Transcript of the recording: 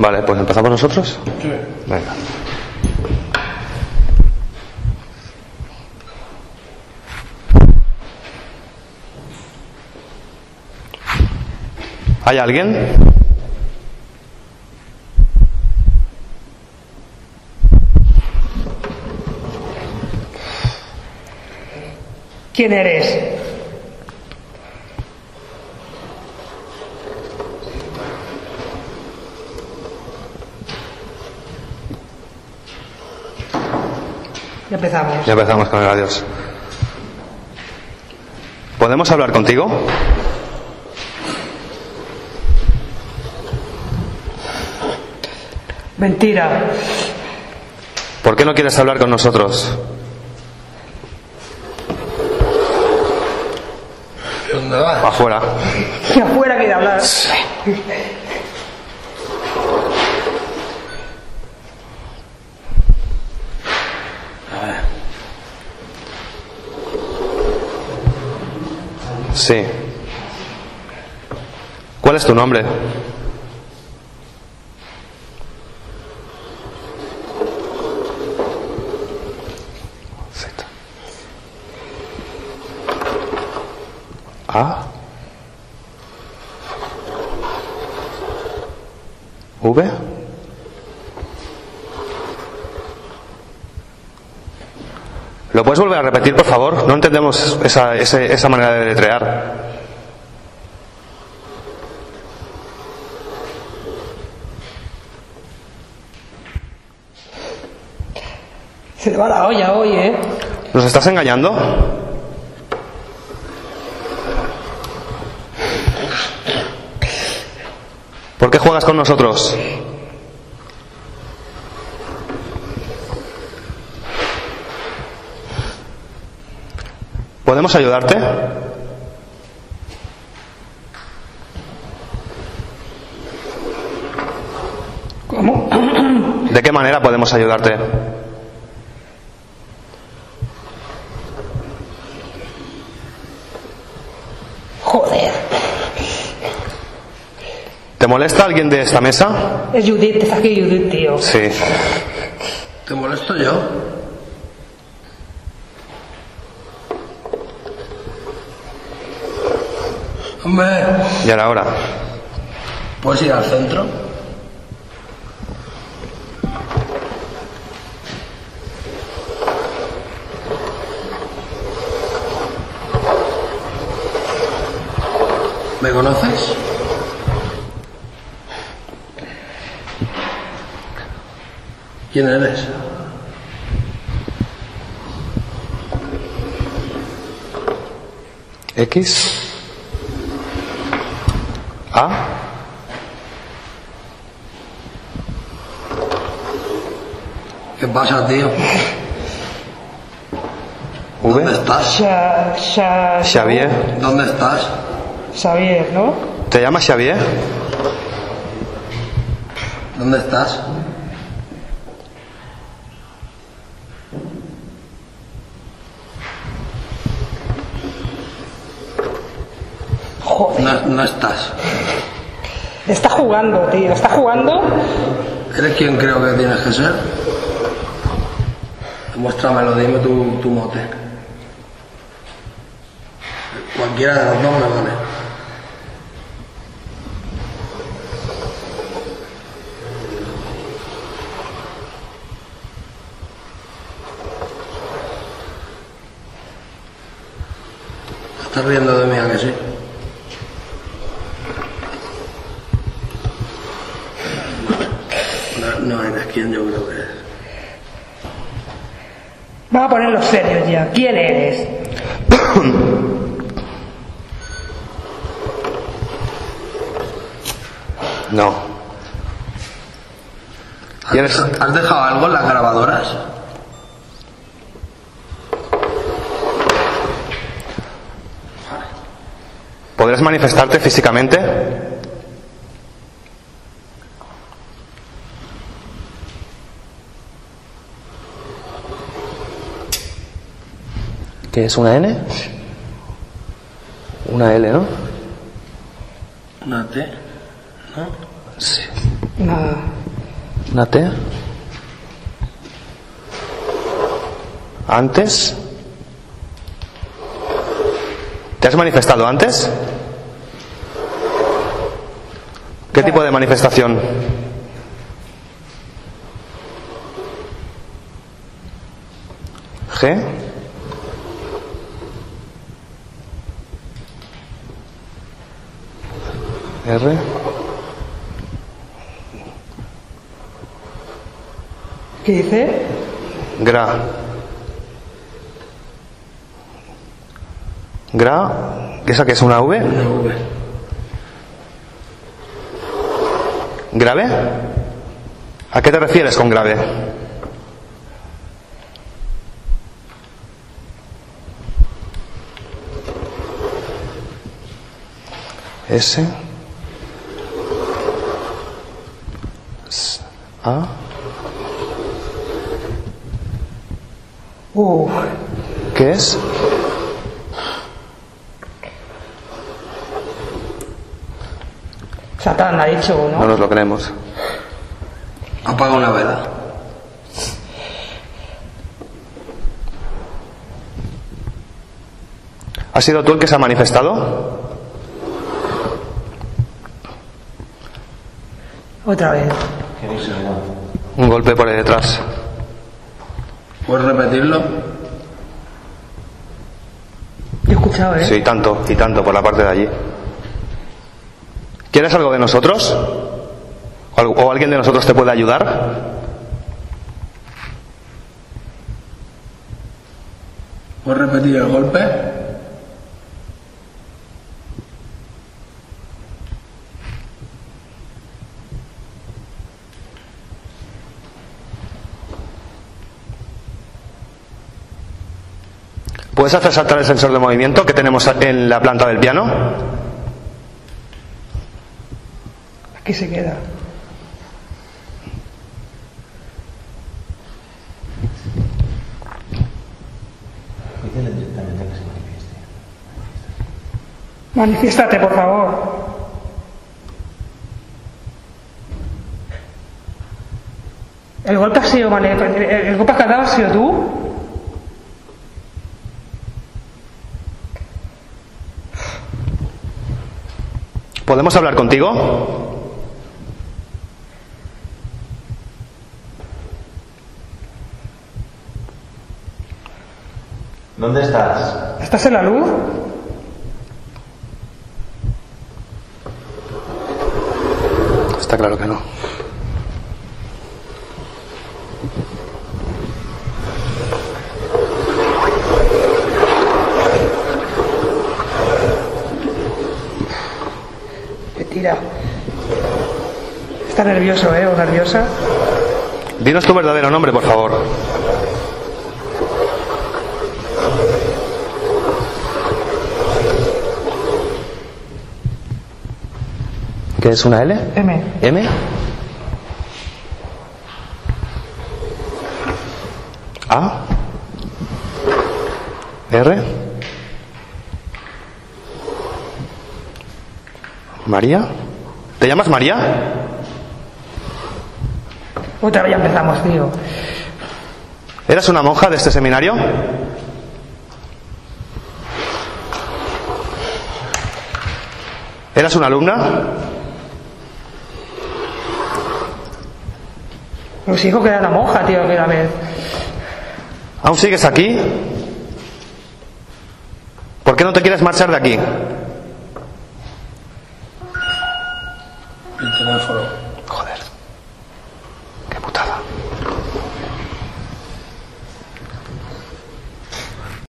Vale, pues empezamos nosotros. Sí. Venga. ¿Hay alguien? ¿Quién eres? Ya empezamos. Ya empezamos con el adiós. ¿Podemos hablar contigo? Mentira. ¿Por qué no quieres hablar con nosotros? ¿Dónde vas? Afuera. Que afuera quiere hablar. Sí. ¿Cuál es tu nombre? A. V. ¿Lo puedes volver a repetir, por favor? No entendemos esa, esa manera de deletrear. Se le va la olla hoy, ¿eh? ¿Nos estás engañando? ¿Por qué juegas con nosotros? ¿Podemos ayudarte? ¿Cómo? ¿De qué manera podemos ayudarte? Joder. ¿Te molesta alguien de esta mesa? Es Judith, está aquí Judith, tío. Sí. ¿Te molesto yo? Hombre, Y ahora, ahora. ¿puedes ir al centro? ¿Me conoces? ¿Quién eres? X. A. ¿Qué pasa, tío? V. ¿Dónde estás? Xa, xa, Xavier. ¿Dónde estás? Xavier, ¿no? ¿Te llamas Xavier? ¿Dónde estás? Joder. No, no estás. Está jugando, tío. Está jugando. ¿Eres quien creo que tienes que ser? Muéstramelo, dime tu, tu mote. Cualquiera de los dos me vale. Estás riendo de mí, ¿a que sí? No eres quien yo creo que es. Vamos a ponerlo serio ya. ¿Quién eres? No. ¿Tienes? ¿Has dejado algo en las grabadoras? ¿Podrías manifestarte físicamente? ¿Qué es una N? Una L, ¿no? Una T. Sí. Nada. ¿Una T? ¿Antes? ¿Te has manifestado antes? ¿Qué tipo de manifestación? ¿G? ¿R? ¿Qué dice? Gra. Gra. ¿Esa que es una V? Una V. ¿Grave? ¿A qué te refieres con grave? S. S- A. Uf. ¿Qué es? Satán ha dicho, No ¿no? nos lo creemos. Apaga una vela. ¿Has sido tú el que se ha manifestado? Otra vez. Un golpe por ahí detrás. ¿Puedes repetirlo? Yo he escuchado, ¿eh? Sí, tanto, y tanto por la parte de allí. ¿Quieres algo de nosotros? ¿O al- ¿O alguien de nosotros te puede ayudar? ¿Puedes repetir el golpe? ¿Puedes hacer saltar el sensor de movimiento que tenemos en la planta del piano? Aquí se queda. Manifiéstate, por favor. El golpe ha sido el golpe que has dado ha sido tú. ¿Podemos hablar contigo? ¿Dónde estás? ¿Estás en la luz? Está claro que no. Qué tira. Está nervioso, ¿eh? O nerviosa. Dinos tu verdadero nombre, por favor. ¿Qué es una L? M. ¿M? ¿A? ¿R? ¿María? ¿Te llamas María? Otra vez ya empezamos, tío. ¿Eras una monja de este seminario? ¿Eras una alumna? Pues hijo que era la monja, tío, que la vez. ¿Aún sigues aquí? ¿Por qué no te quieres marchar de aquí? for all.